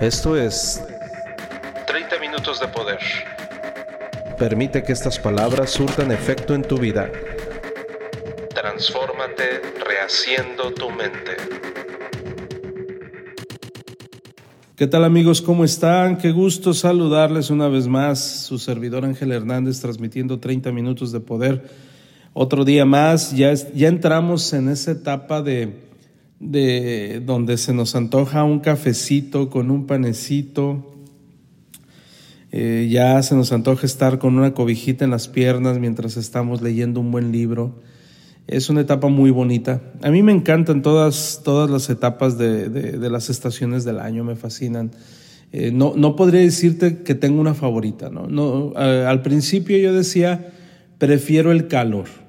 Esto es 30 minutos de poder. Permite que estas palabras surtan efecto en tu vida. Transfórmate rehaciendo tu mente. ¿Qué tal amigos? ¿Cómo están? Qué gusto saludarles una vez más. Su servidor Ángel Hernández transmitiendo 30 minutos de poder. Otro día más, ya, ya entramos en esa etapa de, de donde se nos antoja un cafecito con un panecito. Eh, ya se nos antoja estar con una cobijita en las piernas mientras estamos leyendo un buen libro. Es una etapa muy bonita. A mí me encantan todas, todas las etapas de, de, las estaciones del año, me fascinan. Eh, no, no podría decirte que tengo una favorita. ¿no? no al principio yo decía, prefiero el calor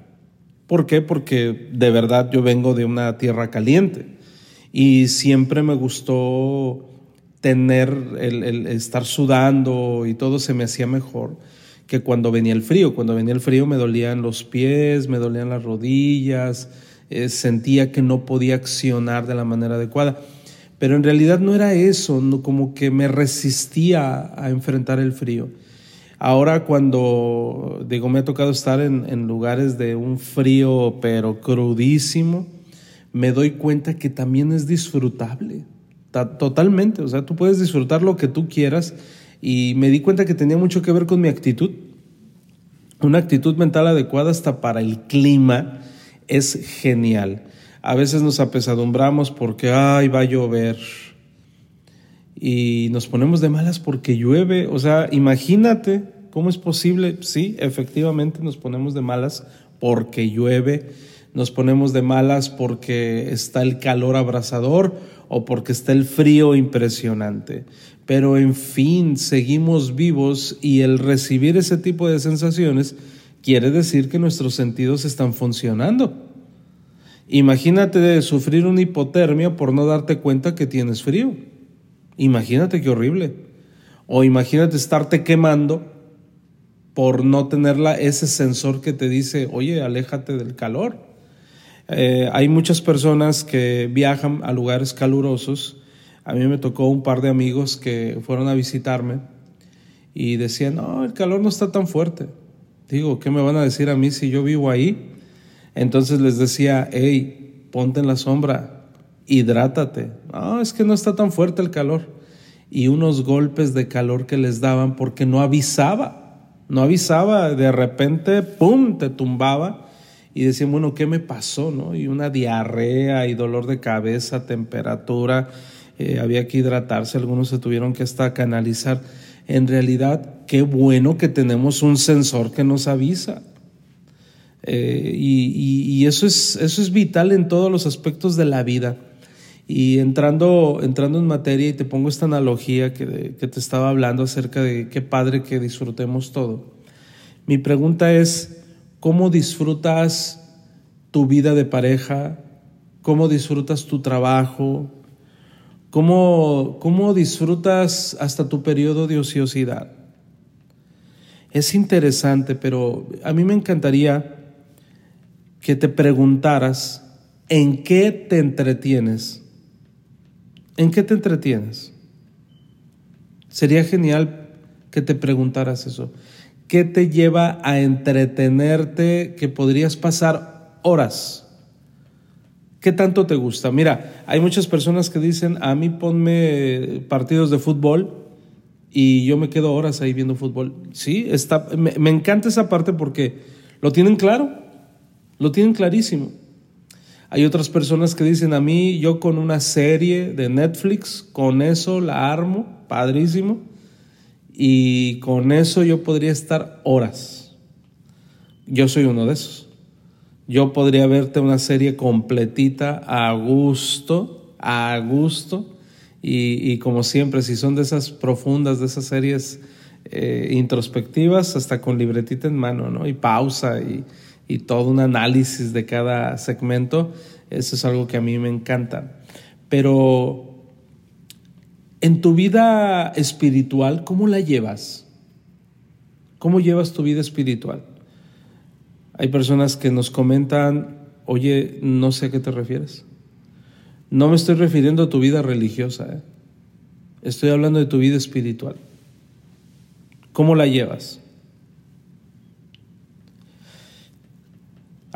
¿Por qué? Porque de verdad yo vengo de una tierra caliente y siempre me gustó tener, el, estar sudando y todo se me hacía mejor que cuando venía el frío. Cuando venía el frío me dolían los pies, me dolían las rodillas, eh, sentía que no podía accionar de la manera adecuada. Pero en realidad no era eso, como que me resistía a enfrentar el frío. Ahora cuando, digo, me ha tocado estar en, lugares de un frío pero crudísimo, me doy cuenta que también es disfrutable, totalmente, o sea, tú puedes disfrutar lo que tú quieras y me di cuenta que tenía mucho que ver con mi actitud. Una actitud mental adecuada hasta para el clima es genial. A veces nos apesadumbramos porque, ay, va a llover, y nos ponemos de malas porque llueve. O sea, imagínate cómo es posible. Sí, efectivamente nos ponemos de malas porque llueve, nos ponemos de malas porque está el calor abrasador o porque está el frío impresionante. Pero en fin, seguimos vivos y el recibir ese tipo de sensaciones quiere decir que nuestros sentidos están funcionando. Imagínate de sufrir una hipotermia por no darte cuenta que tienes frío. Imagínate qué horrible. O imagínate estarte quemando por no tener ese sensor que te dice, oye, aléjate del calor. Eh, hay muchas personas que viajan a lugares calurosos. A mí me tocó un par de amigos que fueron a visitarme y decían, no, el calor no está tan fuerte. Digo, ¿qué me van a decir a mí si yo vivo ahí? Entonces les decía, hey, ponte en la sombra, hidrátate. No, es que no está tan fuerte el calor. Y unos golpes de calor que les daban porque no avisaba. No avisaba, de repente, ¡pum!, te tumbaba. Y decían, bueno, ¿qué me pasó? ¿no? Y una diarrea y dolor de cabeza, temperatura, eh, había que hidratarse, algunos se tuvieron que hasta canalizar. En realidad, qué bueno que tenemos un sensor que nos avisa. Eh, y, eso, es, eso es vital en todos los aspectos de la vida. Y entrando, entrando en materia y te pongo esta analogía que, que te estaba hablando acerca de qué padre que disfrutemos todo. Mi pregunta es, ¿cómo disfrutas tu vida de pareja? ¿Cómo disfrutas tu trabajo? ¿Cómo, cómo disfrutas hasta tu periodo de ociosidad? Es interesante, pero a mí me encantaría que te preguntaras en qué te entretienes ¿En qué te entretienes? Sería genial que te preguntaras eso. ¿Qué te lleva a entretenerte que podrías pasar horas? ¿Qué tanto te gusta? Mira, hay muchas personas que dicen, a mí ponme partidos de fútbol y yo me quedo horas ahí viendo fútbol. Sí, está, me, me encanta esa parte porque lo tienen claro, lo tienen clarísimo. Hay otras personas que dicen a mí, yo con una serie de Netflix, con eso la armo, padrísimo, y con eso yo podría estar horas. Yo soy uno de esos. Yo podría verte una serie completita a gusto, a gusto, y, como siempre, si son de esas profundas, de esas series eh, introspectivas, hasta con libretita en mano, ¿no? Y pausa y y todo un análisis de cada segmento, eso es algo que a mí me encanta. Pero en tu vida espiritual, ¿cómo la llevas? ¿Cómo llevas tu vida espiritual? Hay personas que nos comentan, oye, no sé a qué te refieres. No me estoy refiriendo a tu vida religiosa. ¿eh? Estoy hablando de tu vida espiritual. ¿Cómo la llevas?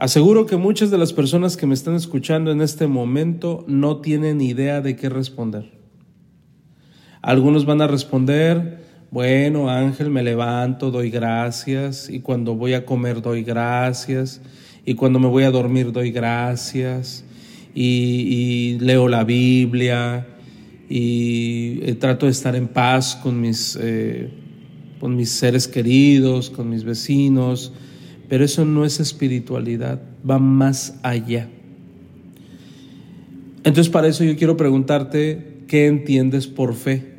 Aseguro que muchas de las personas que me están escuchando en este momento no tienen idea de qué responder. Algunos van a responder, bueno, Ángel, me levanto, doy gracias, y cuando voy a comer doy gracias, y cuando me voy a dormir doy gracias, y, leo la Biblia, y eh, trato de estar en paz con mis, eh, con mis seres queridos, con mis vecinos, pero eso no es espiritualidad, va más allá. Entonces para eso yo quiero preguntarte, ¿qué entiendes por fe?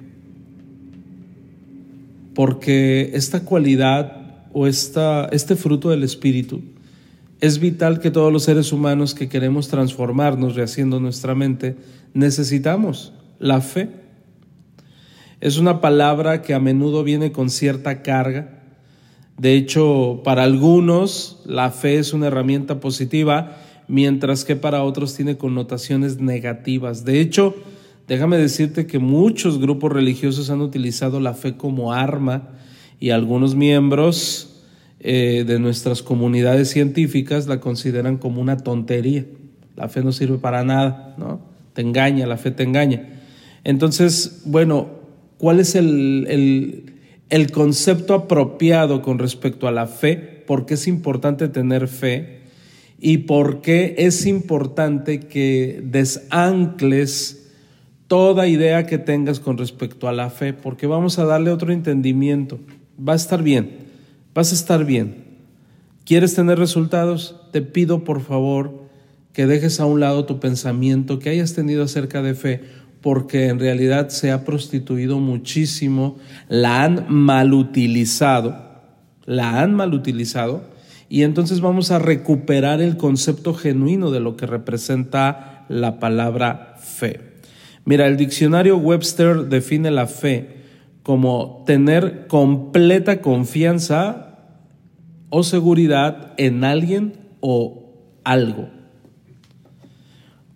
Porque esta cualidad o esta, este fruto del Espíritu es vital que todos los seres humanos que queremos transformarnos, rehaciendo nuestra mente, necesitamos la fe. Es una palabra que a menudo viene con cierta carga, de hecho, para algunos la fe es una herramienta positiva, mientras que para otros tiene connotaciones negativas. De hecho, déjame decirte que muchos grupos religiosos han utilizado la fe como arma y algunos miembros eh, de nuestras comunidades científicas la consideran como una tontería. La fe no sirve para nada, ¿no? Te engaña, la fe te engaña. Entonces, bueno, ¿cuál es el el concepto apropiado con respecto a la fe, por qué es importante tener fe y por qué es importante que desancles toda idea que tengas con respecto a la fe, porque vamos a darle otro entendimiento. Va a estar bien, vas a estar bien. ¿Quieres tener resultados? Te pido por favor que dejes a un lado tu pensamiento que hayas tenido acerca de fe porque en realidad se ha prostituido muchísimo, la han malutilizado, la han malutilizado, y entonces vamos a recuperar el concepto genuino de lo que representa la palabra fe. Mira, el diccionario Webster define la fe como tener completa confianza o seguridad en alguien o algo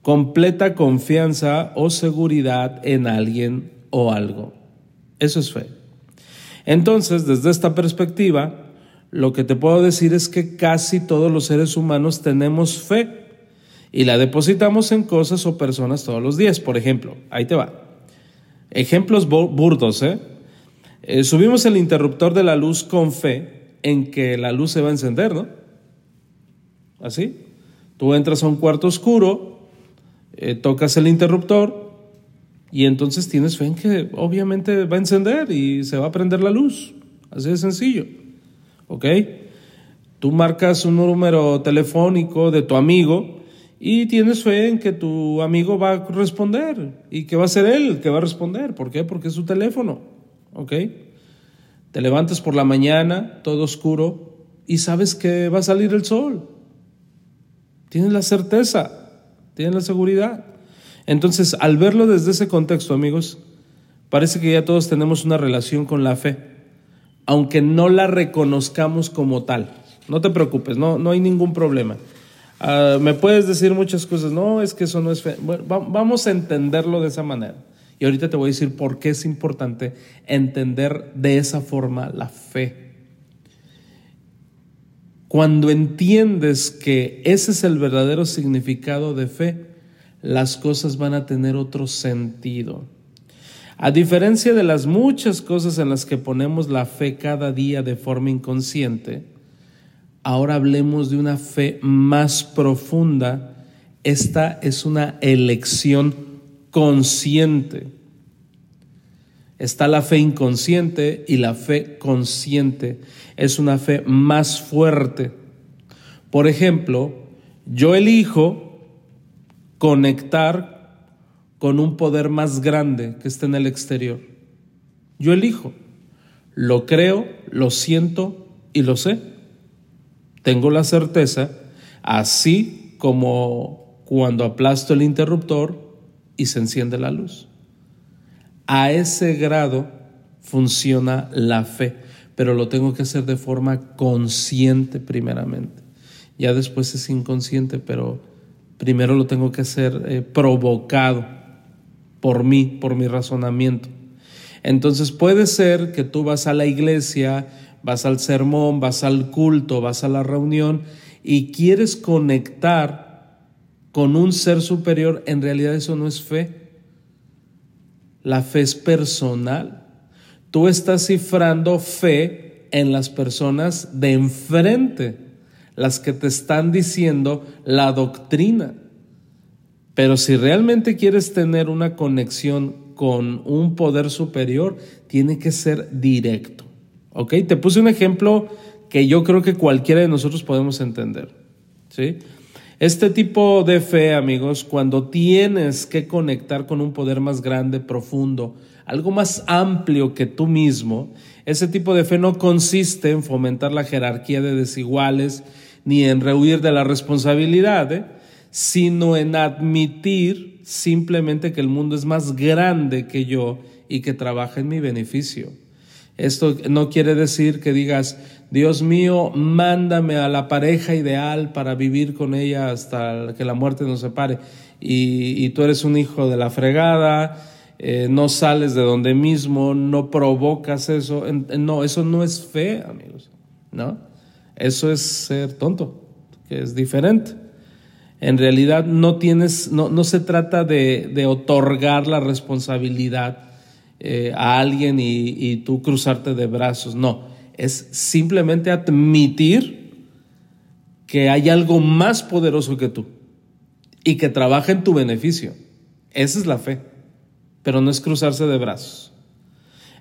completa confianza o seguridad en alguien o algo. Eso es fe. Entonces, desde esta perspectiva, lo que te puedo decir es que casi todos los seres humanos tenemos fe y la depositamos en cosas o personas todos los días. Por ejemplo, ahí te va. Ejemplos burdos, ¿eh? ¿eh? Subimos el interruptor de la luz con fe en que la luz se va a encender, ¿no? Así. Tú entras a un cuarto oscuro, eh, tocas el interruptor y entonces tienes fe en que obviamente va a encender y se va a prender la luz. Así de sencillo. ¿Ok? Tú marcas un número telefónico de tu amigo y tienes fe en que tu amigo va a responder y que va a ser él que va a responder. ¿Por qué? Porque es su teléfono. ¿Ok? Te levantas por la mañana, todo oscuro, y sabes que va a salir el sol. Tienes la certeza tienen la seguridad. Entonces, al verlo desde ese contexto, amigos, parece que ya todos tenemos una relación con la fe, aunque no la reconozcamos como tal. No te preocupes, no, no hay ningún problema. Ah, me puedes decir muchas cosas, no, es que eso no es fe. Bueno, vamos a entenderlo de esa manera. Y ahorita te voy a decir por qué es importante entender de esa forma la fe. Cuando entiendes que ese es el verdadero significado de fe, las cosas van a tener otro sentido. A diferencia de las muchas cosas en las que ponemos la fe cada día de forma inconsciente, ahora hablemos de una fe más profunda. Esta es una elección consciente. Está la fe inconsciente y la fe consciente. Es una fe más fuerte. Por ejemplo, yo elijo conectar con un poder más grande que está en el exterior. Yo elijo. Lo creo, lo siento y lo sé. Tengo la certeza, así como cuando aplasto el interruptor y se enciende la luz. A ese grado funciona la fe, pero lo tengo que hacer de forma consciente primeramente. Ya después es inconsciente, pero primero lo tengo que hacer eh, provocado por mí, por mi razonamiento. Entonces puede ser que tú vas a la iglesia, vas al sermón, vas al culto, vas a la reunión y quieres conectar con un ser superior, en realidad eso no es fe. La fe es personal. Tú estás cifrando fe en las personas de enfrente, las que te están diciendo la doctrina. Pero si realmente quieres tener una conexión con un poder superior, tiene que ser directo. ¿Ok? Te puse un ejemplo que yo creo que cualquiera de nosotros podemos entender. ¿Sí? Este tipo de fe, amigos, cuando tienes que conectar con un poder más grande, profundo, algo más amplio que tú mismo, ese tipo de fe no consiste en fomentar la jerarquía de desiguales ni en rehuir de la responsabilidad, ¿eh? sino en admitir simplemente que el mundo es más grande que yo y que trabaja en mi beneficio. Esto no quiere decir que digas, Dios mío, mándame a la pareja ideal para vivir con ella hasta que la muerte nos separe. Y, tú eres un hijo de la fregada, eh, no sales de donde mismo, no provocas eso. No, eso no es fe, amigos. ¿no? Eso es ser tonto, que es diferente. En realidad no tienes, no, no se trata de, de otorgar la responsabilidad eh, a alguien y, tú cruzarte de brazos. No, es simplemente admitir que hay algo más poderoso que tú y que trabaja en tu beneficio. Esa es la fe, pero no es cruzarse de brazos.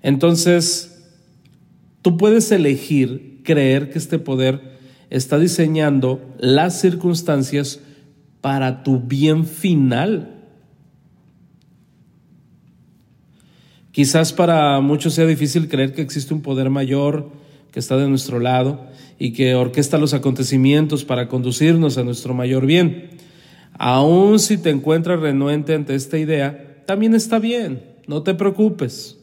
Entonces, tú puedes elegir creer que este poder está diseñando las circunstancias para tu bien final Quizás para muchos sea difícil creer que existe un poder mayor que está de nuestro lado y que orquesta los acontecimientos para conducirnos a nuestro mayor bien. Aun si te encuentras renuente ante esta idea, también está bien, no te preocupes.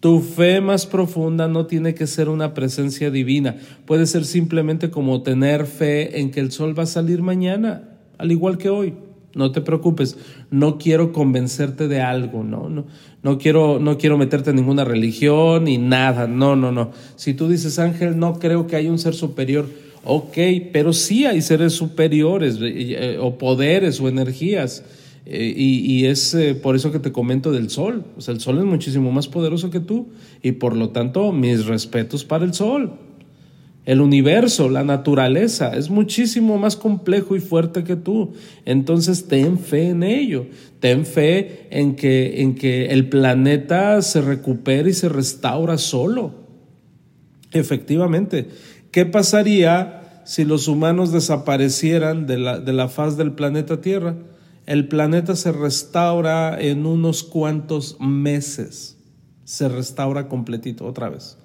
Tu fe más profunda no tiene que ser una presencia divina, puede ser simplemente como tener fe en que el sol va a salir mañana, al igual que hoy. No te preocupes, no quiero convencerte de algo, no, no, no quiero, no quiero meterte en ninguna religión ni nada, no, no, no. Si tú dices, Ángel, no creo que haya un ser superior, ok, pero sí hay seres superiores eh, o poderes o energías. Eh, y, es eh, por eso que te comento del sol. O sea, el sol es muchísimo más poderoso que tú y por lo tanto mis respetos para el sol. El universo, la naturaleza, es muchísimo más complejo y fuerte que tú. Entonces ten fe en ello. Ten fe en que, en que el planeta se recupera y se restaura solo. Efectivamente. ¿Qué pasaría si los humanos desaparecieran de la, de la faz del planeta Tierra? El planeta se restaura en unos cuantos meses. Se restaura completito otra vez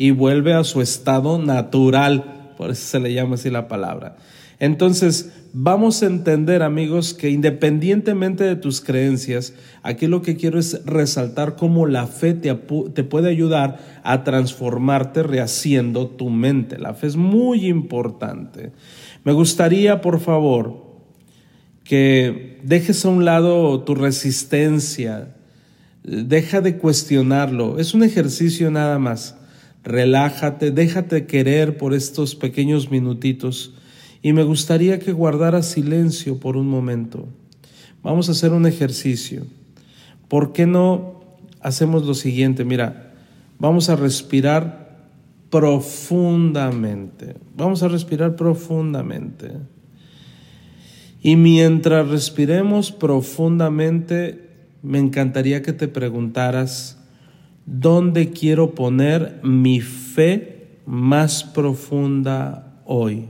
y vuelve a su estado natural, por eso se le llama así la palabra. Entonces, vamos a entender, amigos, que independientemente de tus creencias, aquí lo que quiero es resaltar cómo la fe te, te, puede ayudar a transformarte rehaciendo tu mente. La fe es muy importante. Me gustaría, por favor, que dejes a un lado tu resistencia, deja de cuestionarlo. Es un ejercicio nada más relájate, déjate querer por estos pequeños minutitos y me gustaría que guardaras silencio por un momento. Vamos a hacer un ejercicio. ¿Por qué no hacemos lo siguiente? Mira, vamos a respirar profundamente. Vamos a respirar profundamente. Y mientras respiremos profundamente, me encantaría que te preguntaras, ¿Dónde quiero poner mi fe más profunda hoy?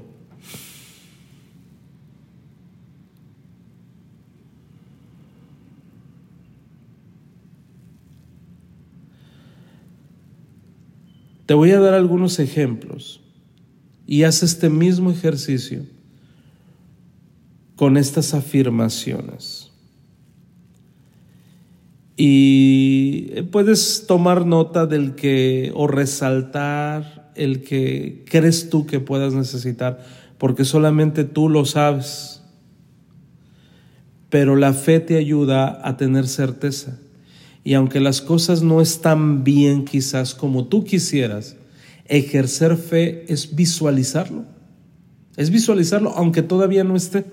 Te voy a dar algunos ejemplos y haz este mismo ejercicio con estas afirmaciones. Y puedes tomar nota del que o resaltar el que crees tú que puedas necesitar, porque solamente tú lo sabes. Pero la fe te ayuda a tener certeza. Y aunque las cosas no están bien quizás como tú quisieras, ejercer fe es visualizarlo. Es visualizarlo aunque todavía no esté,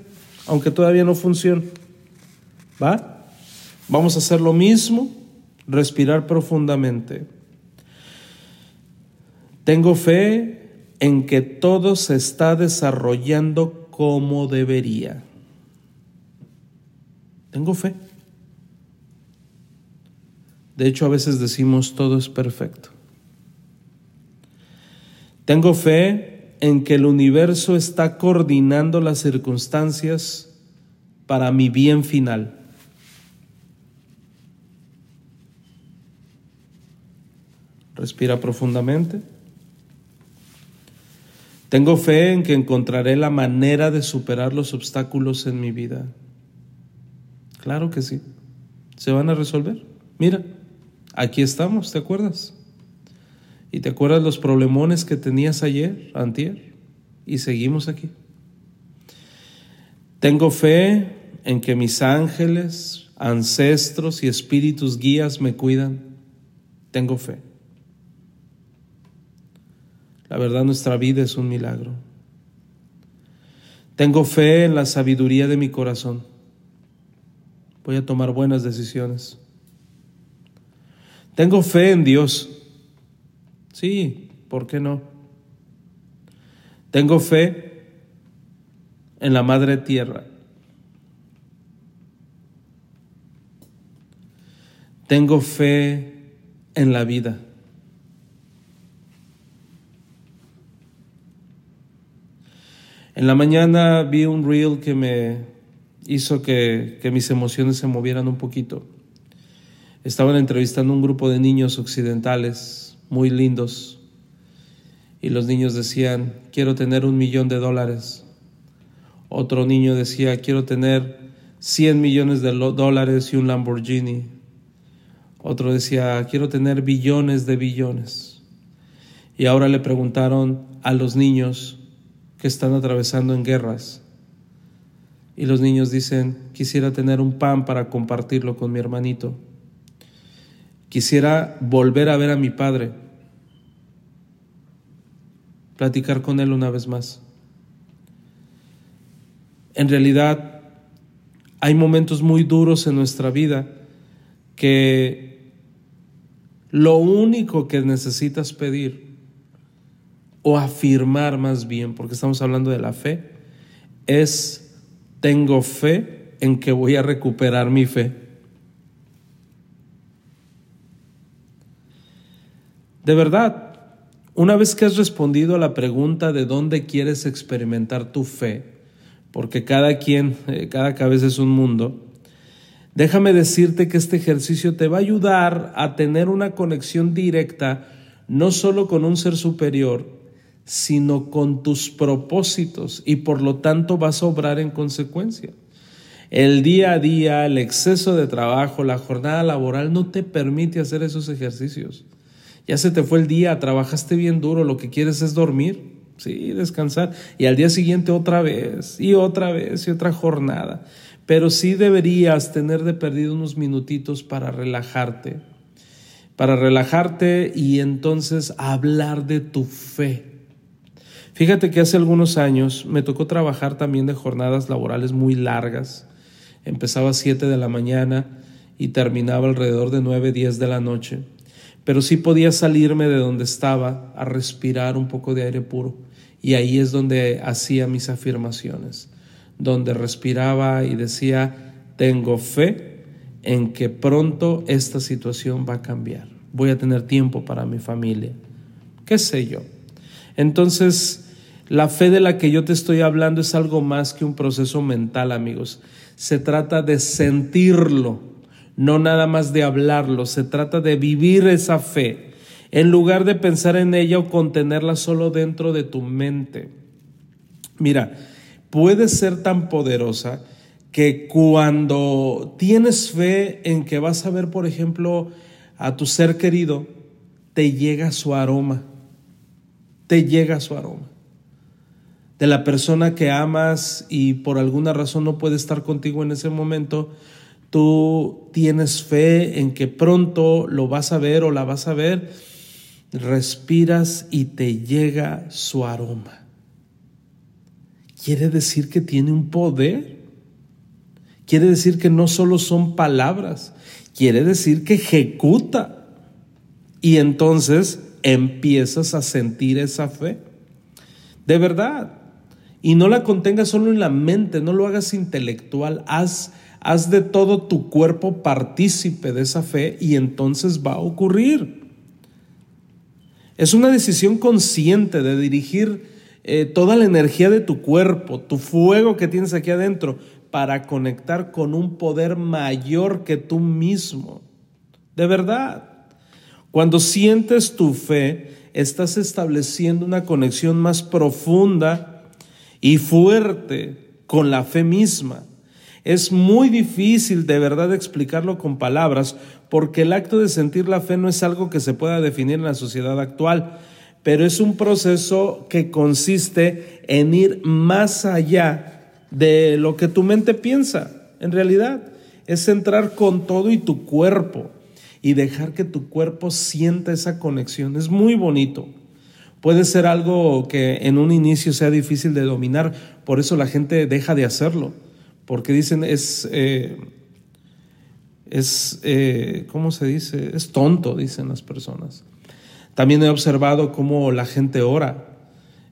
aunque todavía no funcione. ¿Va? Vamos a hacer lo mismo, respirar profundamente. Tengo fe en que todo se está desarrollando como debería. Tengo fe. De hecho, a veces decimos todo es perfecto. Tengo fe en que el universo está coordinando las circunstancias para mi bien final. Respira profundamente. Tengo fe en que encontraré la manera de superar los obstáculos en mi vida. Claro que sí. Se van a resolver. Mira, aquí estamos, ¿te acuerdas? ¿Y te acuerdas los problemones que tenías ayer, antier? Y seguimos aquí. Tengo fe en que mis ángeles, ancestros y espíritus guías me cuidan. Tengo fe. La verdad, nuestra vida es un milagro. Tengo fe en la sabiduría de mi corazón. Voy a tomar buenas decisiones. Tengo fe en Dios. Sí, ¿por qué no? Tengo fe en la Madre Tierra. Tengo fe en la vida. En la mañana vi un reel que me hizo que, mis emociones se movieran un poquito. Estaban entrevistando un grupo de niños occidentales muy lindos y los niños decían, quiero tener un millón de dólares. Otro niño decía, quiero tener 100 millones de dólares y un Lamborghini. Otro decía, quiero tener billones de billones. Y ahora le preguntaron a los niños, que están atravesando en guerras. Y los niños dicen, quisiera tener un pan para compartirlo con mi hermanito. Quisiera volver a ver a mi padre, platicar con él una vez más. En realidad, hay momentos muy duros en nuestra vida que lo único que necesitas pedir o afirmar más bien, porque estamos hablando de la fe, es tengo fe en que voy a recuperar mi fe. De verdad, una vez que has respondido a la pregunta de dónde quieres experimentar tu fe, porque cada quien, eh, cada cabeza es un mundo, déjame decirte que este ejercicio te va a ayudar a tener una conexión directa no solo con un ser superior, sino con tus propósitos y por lo tanto vas a obrar en consecuencia. El día a día, el exceso de trabajo, la jornada laboral no te permite hacer esos ejercicios. Ya se te fue el día, trabajaste bien duro, lo que quieres es dormir, sí, descansar y al día siguiente otra vez y otra vez y otra jornada. Pero sí deberías tener de perdido unos minutitos para relajarte, para relajarte y entonces hablar de tu fe Fíjate que hace algunos años me tocó trabajar también de jornadas laborales muy largas. Empezaba a 7 de la mañana y terminaba alrededor de 9, 10 de la noche. Pero sí podía salirme de donde estaba a respirar un poco de aire puro. Y ahí es donde hacía mis afirmaciones, donde respiraba y decía, tengo fe en que pronto esta situación va a cambiar. Voy a tener tiempo para mi familia. ¿Qué sé yo? Entonces, la fe de la que yo te estoy hablando es algo más que un proceso mental, amigos. Se trata de sentirlo, no nada más de hablarlo. Se trata de vivir esa fe, en lugar de pensar en ella o contenerla solo dentro de tu mente. Mira, puede ser tan poderosa que cuando tienes fe en que vas a ver, por ejemplo, a tu ser querido, te llega su aroma. Te llega su aroma de la persona que amas y por alguna razón no puede estar contigo en ese momento, tú tienes fe en que pronto lo vas a ver o la vas a ver, respiras y te llega su aroma. Quiere decir que tiene un poder. Quiere decir que no solo son palabras, quiere decir que ejecuta. Y entonces empiezas a sentir esa fe. De verdad. Y no la contengas solo en la mente, no lo hagas intelectual, haz, haz de todo tu cuerpo partícipe de esa fe y entonces va a ocurrir. Es una decisión consciente de dirigir eh, toda la energía de tu cuerpo, tu fuego que tienes aquí adentro, para conectar con un poder mayor que tú mismo. De verdad. Cuando sientes tu fe, estás estableciendo una conexión más profunda y fuerte con la fe misma. Es muy difícil de verdad explicarlo con palabras porque el acto de sentir la fe no es algo que se pueda definir en la sociedad actual, pero es un proceso que consiste en ir más allá de lo que tu mente piensa. En realidad, es entrar con todo y tu cuerpo y dejar que tu cuerpo sienta esa conexión. Es muy bonito. Puede ser algo que en un inicio sea difícil de dominar, por eso la gente deja de hacerlo porque dicen es, eh, es eh, ¿cómo se dice? Es tonto, dicen las personas. También he observado cómo la gente ora.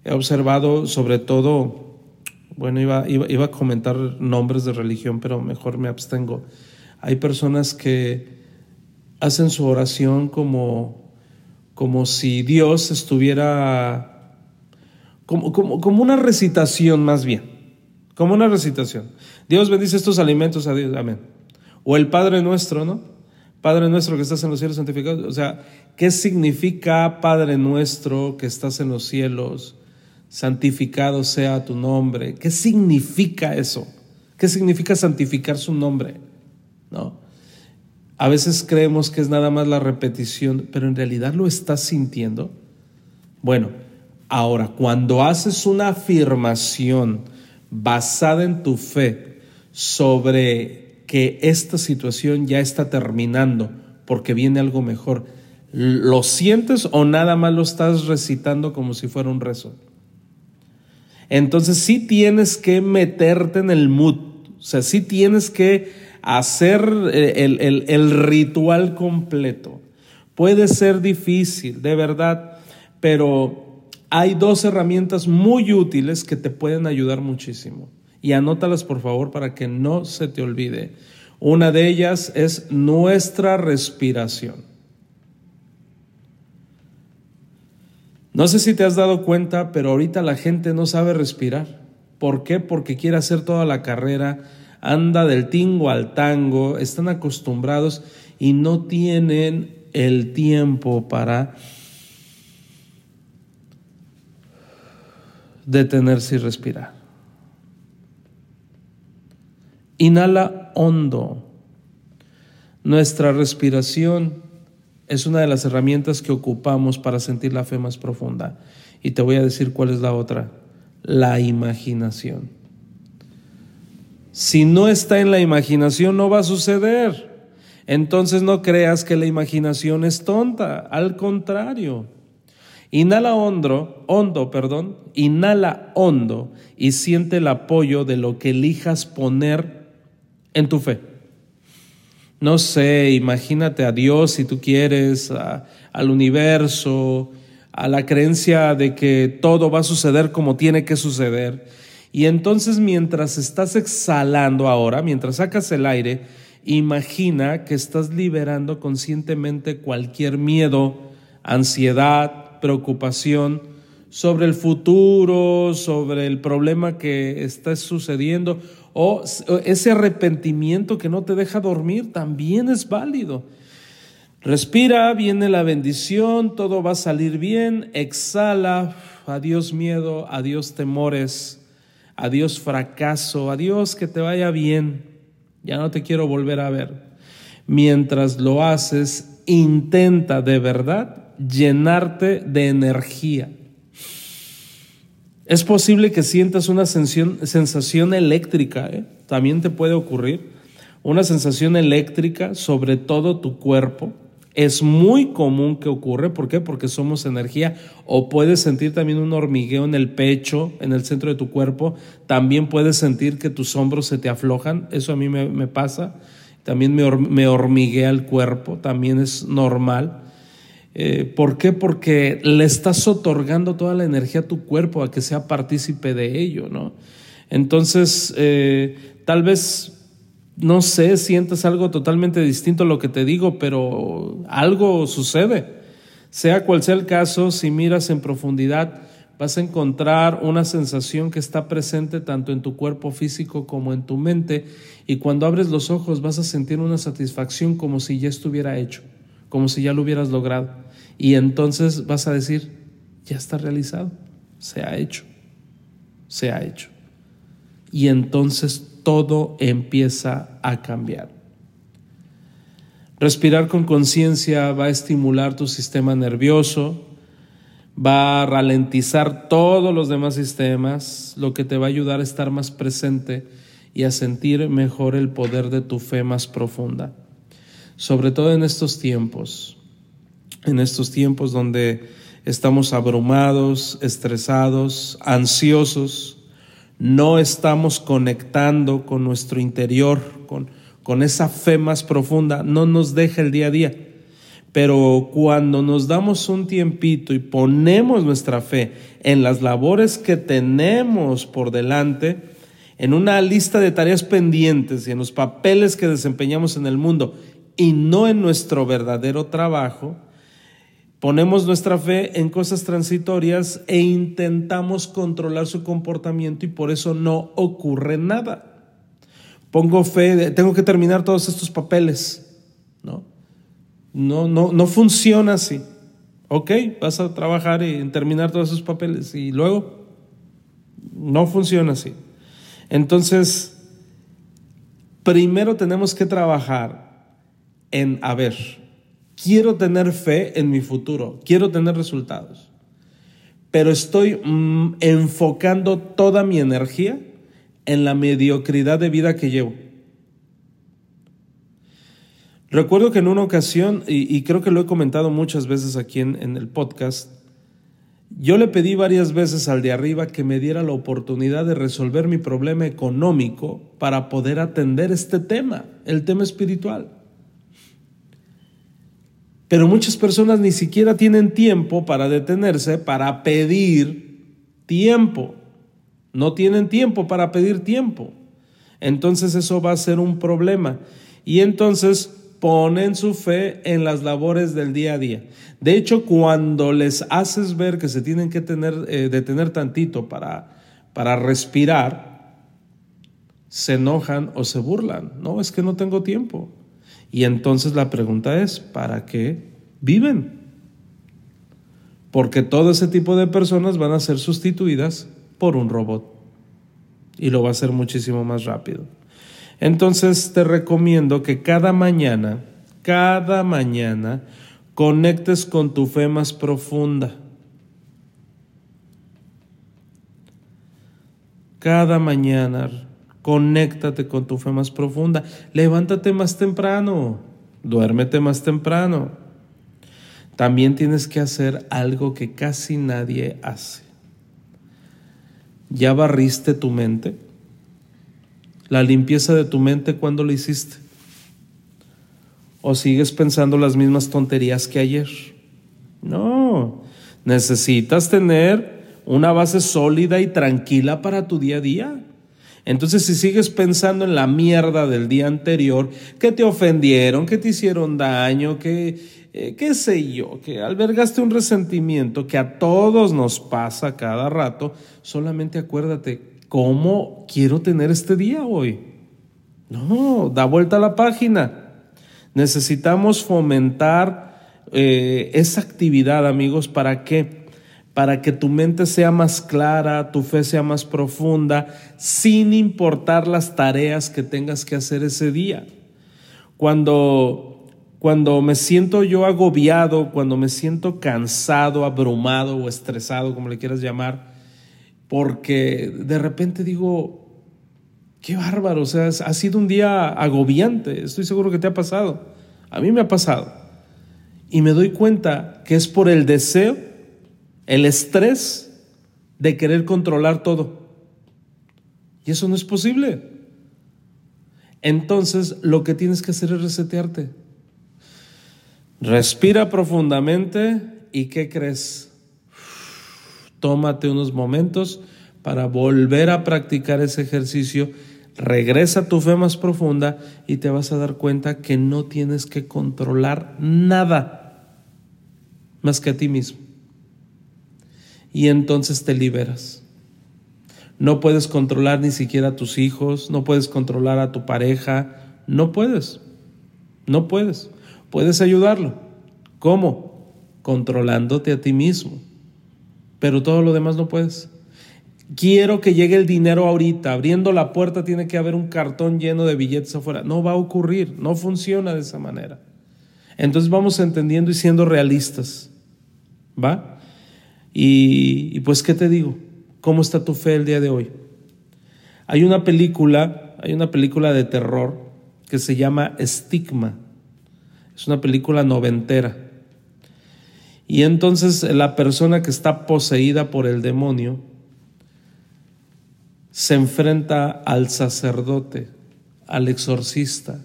He observado sobre todo, bueno, iba, iba, a comentar nombres de religión, pero mejor me abstengo. Hay personas que hacen su oración como, como si Dios estuviera, como, como, como una recitación más bien como una recitación. Dios bendice estos alimentos a Dios. Amén. O el Padre nuestro, ¿no? Padre nuestro que estás en los cielos santificado. O sea, ¿qué significa Padre nuestro que estás en los cielos? Santificado sea tu nombre. ¿Qué significa eso? ¿Qué significa santificar su nombre? ¿No? A veces creemos que es nada más la repetición, pero en realidad lo estás sintiendo. Bueno, ahora, cuando haces una afirmación, basada en tu fe sobre que esta situación ya está terminando porque viene algo mejor, ¿lo sientes o nada más lo estás recitando como si fuera un rezo? Entonces sí tienes que meterte en el mood, o sea, sí tienes que hacer el, el ritual completo. Puede ser difícil, de verdad, pero hay dos herramientas muy útiles que te pueden ayudar muchísimo. Y anótalas por favor para que no se te olvide. Una de ellas es nuestra respiración. No sé si te has dado cuenta, pero ahorita la gente no sabe respirar. ¿Por qué? Porque quiere hacer toda la carrera, anda del tingo al tango, están acostumbrados y no tienen el tiempo para detenerse y respirar. Inhala hondo. Nuestra respiración es una de las herramientas que ocupamos para sentir la fe más profunda. Y te voy a decir cuál es la otra, la imaginación. Si no está en la imaginación, no va a suceder. Entonces no creas que la imaginación es tonta, al contrario. Inhala hondo, hondo, perdón, inhala hondo y siente el apoyo de lo que elijas poner en tu fe. No sé, imagínate a Dios si tú quieres, al universo, a la creencia de que todo va a suceder como tiene que suceder. Y entonces mientras estás exhalando ahora, mientras sacas el aire, imagina que estás liberando conscientemente cualquier miedo, ansiedad, preocupación sobre el futuro, sobre el problema que está sucediendo, o ese arrepentimiento que no te deja dormir, también es válido. Respira, viene la bendición, todo va a salir bien, exhala, adiós miedo, adiós temores, adiós fracaso, adiós que te vaya bien, ya no te quiero volver a ver. Mientras lo haces, intenta de verdad llenarte de energía. Es posible que sientas una sensación, eléctrica, ¿eh? también te puede ocurrir, una sensación eléctrica sobre todo tu cuerpo. Es muy común que ocurre, ¿por qué? Porque somos energía o puedes sentir también un hormigueo en el pecho, en el centro de tu cuerpo, también puedes sentir que tus hombros se te aflojan, eso a mí me, pasa, también me, hormiguea el cuerpo, también es normal. Eh, ¿Por qué? Porque le estás otorgando toda la energía a tu cuerpo a que sea partícipe de ello, ¿no? Entonces, eh, tal vez no sé, sientes algo totalmente distinto a lo que te digo, pero algo sucede. Sea cual sea el caso, si miras en profundidad, vas a encontrar una sensación que está presente tanto en tu cuerpo físico como en tu mente, y cuando abres los ojos vas a sentir una satisfacción como si ya estuviera hecho, como si ya lo hubieras logrado. Y entonces vas a decir, ya está realizado, se ha hecho, se ha hecho. Y entonces todo empieza a cambiar. Respirar con conciencia va a estimular tu sistema nervioso, va a ralentizar todos los demás sistemas, lo que te va a ayudar a estar más presente y a sentir mejor el poder de tu fe más profunda. Sobre todo en estos tiempos, en estos tiempos donde estamos abrumados, estresados, ansiosos, no estamos conectando con nuestro interior, con, con esa fe más profunda, no nos deja el día a día. Pero cuando nos damos un tiempito y ponemos nuestra fe en las labores que tenemos por delante, en una lista de tareas pendientes y en los papeles que desempeñamos en el mundo y no en nuestro verdadero trabajo, Ponemos nuestra fe en cosas transitorias e intentamos controlar su comportamiento y por eso no ocurre nada. Pongo fe, tengo que terminar todos estos papeles. No, no, no, no funciona así. Ok, vas a trabajar y terminar todos esos papeles y luego no funciona así. Entonces, primero tenemos que trabajar en, a ver, quiero tener fe en mi futuro, quiero tener resultados, pero estoy mm, enfocando toda mi energía en la mediocridad de vida que llevo. Recuerdo que en una ocasión, y, creo que lo he comentado muchas veces aquí en, en el podcast, yo le pedí varias veces al de arriba que me diera la oportunidad de resolver mi problema económico para poder atender este tema, el tema espiritual. Pero muchas personas ni siquiera tienen tiempo para detenerse, para pedir tiempo. No tienen tiempo para pedir tiempo. Entonces eso va a ser un problema. Y entonces ponen su fe en las labores del día a día. De hecho, cuando les haces ver que se tienen que tener, eh, detener tantito para, para respirar, se enojan o se burlan. No, es que no tengo tiempo. Y entonces la pregunta es, ¿para qué viven? Porque todo ese tipo de personas van a ser sustituidas por un robot. Y lo va a hacer muchísimo más rápido. Entonces te recomiendo que cada mañana, cada mañana, conectes con tu fe más profunda. Cada mañana Conéctate con tu fe más profunda. Levántate más temprano. Duérmete más temprano. También tienes que hacer algo que casi nadie hace. ¿Ya barriste tu mente? La limpieza de tu mente, ¿cuándo lo hiciste? ¿O sigues pensando las mismas tonterías que ayer? No, necesitas tener una base sólida y tranquila para tu día a día. Entonces, si sigues pensando en la mierda del día anterior, que te ofendieron, que te hicieron daño, que, eh, qué sé yo, que albergaste un resentimiento que a todos nos pasa cada rato, solamente acuérdate, ¿cómo quiero tener este día hoy? No, da vuelta a la página. Necesitamos fomentar eh, esa actividad, amigos, ¿para qué? Para que tu mente sea más clara, tu fe sea más profunda, sin importar las tareas que tengas que hacer ese día. Cuando, cuando me siento yo agobiado, cuando me siento cansado, abrumado o estresado, como le quieras llamar, porque de repente digo, Qué bárbaro, o sea, ha sido un día agobiante, estoy seguro que te ha pasado. A mí me ha pasado. Y me doy cuenta que es por el deseo, el estrés de querer controlar todo. Y eso no es posible. Entonces lo que tienes que hacer es resetearte. Respira profundamente y ¿qué crees? Tómate unos momentos para volver a practicar ese ejercicio. Regresa a tu fe más profunda y te vas a dar cuenta que no tienes que controlar nada más que a ti mismo. Y entonces te liberas. No puedes controlar ni siquiera a tus hijos, no puedes controlar a tu pareja, no puedes, no puedes. Puedes ayudarlo. ¿Cómo? Controlándote a ti mismo. Pero todo lo demás no puedes. Quiero que llegue el dinero ahorita. Abriendo la puerta tiene que haber un cartón lleno de billetes afuera. No va a ocurrir, no funciona de esa manera. Entonces vamos entendiendo y siendo realistas. ¿Va? Y, pues, ¿qué te digo? ¿Cómo está tu fe el día de hoy? Hay una película, hay una película de terror que se llama Estigma. Es una película noventera. Y entonces la persona que está poseída por el demonio se enfrenta al sacerdote, al exorcista.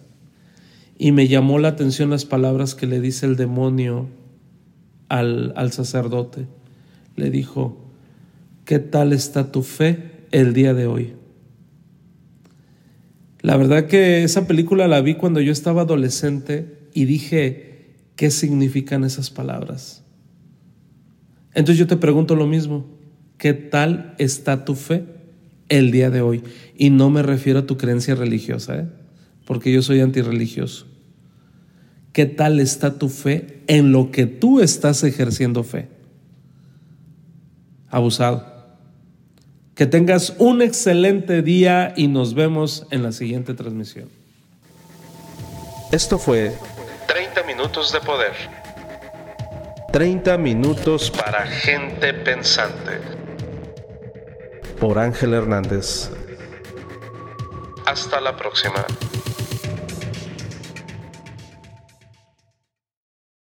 Y me llamó la atención las palabras que le dice el demonio al, al sacerdote. Le dijo, ¿Qué tal está tu fe el día de hoy? La verdad que esa película la vi cuando yo estaba adolescente y dije, ¿qué significan esas palabras? Entonces yo te pregunto lo mismo, ¿qué tal está tu fe el día de hoy? Y no me refiero a tu creencia religiosa, ¿eh? porque yo soy antirreligioso. ¿Qué tal está tu fe en lo que tú estás ejerciendo fe? Abusado. Que tengas un excelente día y nos vemos en la siguiente transmisión. Esto fue 30 minutos de poder. 30 minutos Para gente pensante. por Ángel Hernández. Hasta la próxima.